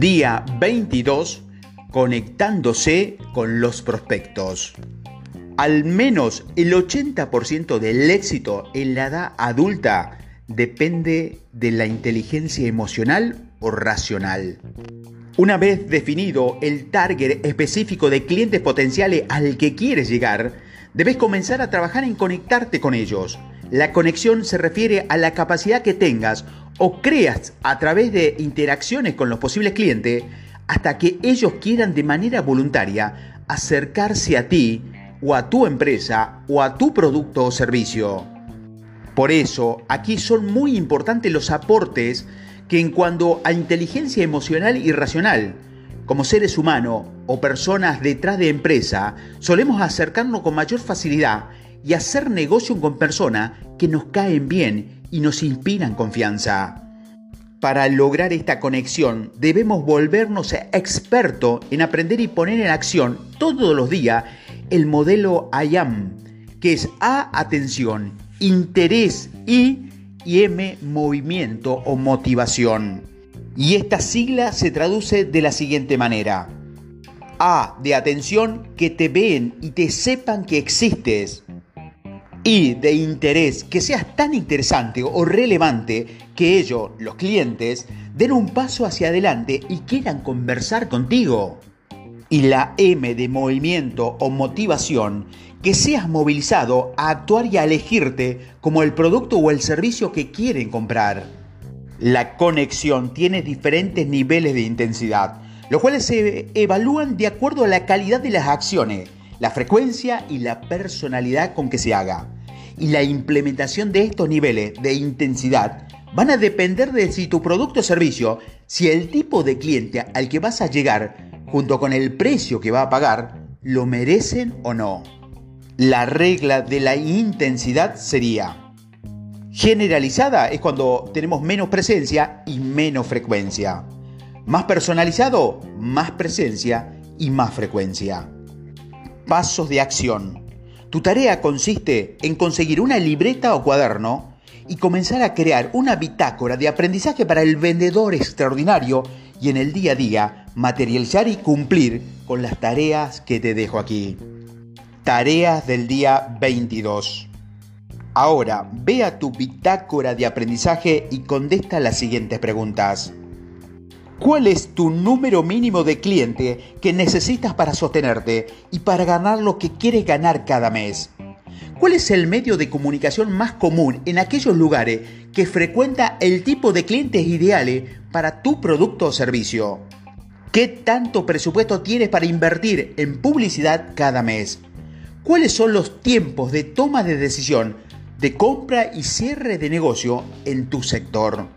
Día 22, conectándose con los prospectos. Al menos el 80% del éxito en la edad adulta depende de la inteligencia emocional o racional. Una vez definido el target específico de clientes potenciales al que quieres llegar, debes comenzar a trabajar en conectarte con ellos. La conexión se refiere a la capacidad que tengas o creas a través de interacciones con los posibles clientes hasta que ellos quieran de manera voluntaria acercarse a ti o a tu empresa o a tu producto o servicio. Por eso, aquí son muy importantes los aportes que en cuanto a inteligencia emocional y racional, como seres humanos o personas detrás de empresa, solemos acercarnos con mayor facilidad y hacer negocio con personas que nos caen bien y nos inspiran confianza. Para lograr esta conexión debemos volvernos expertos en aprender y poner en acción todos los días el modelo IAM, que es A, atención, interés y, y M, movimiento o motivación. Y esta sigla se traduce de la siguiente manera. A de atención, que te ven y te sepan que existes y de interés, que seas tan interesante o relevante que ellos, los clientes, den un paso hacia adelante y quieran conversar contigo. Y la M de movimiento o motivación, que seas movilizado a actuar y a elegirte como el producto o el servicio que quieren comprar. La conexión tiene diferentes niveles de intensidad, los cuales se evalúan de acuerdo a la calidad de las acciones la frecuencia y la personalidad con que se haga. Y la implementación de estos niveles de intensidad van a depender de si tu producto o servicio, si el tipo de cliente al que vas a llegar, junto con el precio que va a pagar, lo merecen o no. La regla de la intensidad sería, generalizada es cuando tenemos menos presencia y menos frecuencia. Más personalizado, más presencia y más frecuencia. Pasos de acción. Tu tarea consiste en conseguir una libreta o cuaderno y comenzar a crear una bitácora de aprendizaje para el vendedor extraordinario y en el día a día materializar y cumplir con las tareas que te dejo aquí. Tareas del día 22. Ahora, ve a tu bitácora de aprendizaje y contesta las siguientes preguntas. ¿Cuál es tu número mínimo de cliente que necesitas para sostenerte y para ganar lo que quieres ganar cada mes? ¿Cuál es el medio de comunicación más común en aquellos lugares que frecuenta el tipo de clientes ideales para tu producto o servicio? ¿Qué tanto presupuesto tienes para invertir en publicidad cada mes? ¿Cuáles son los tiempos de toma de decisión, de compra y cierre de negocio en tu sector?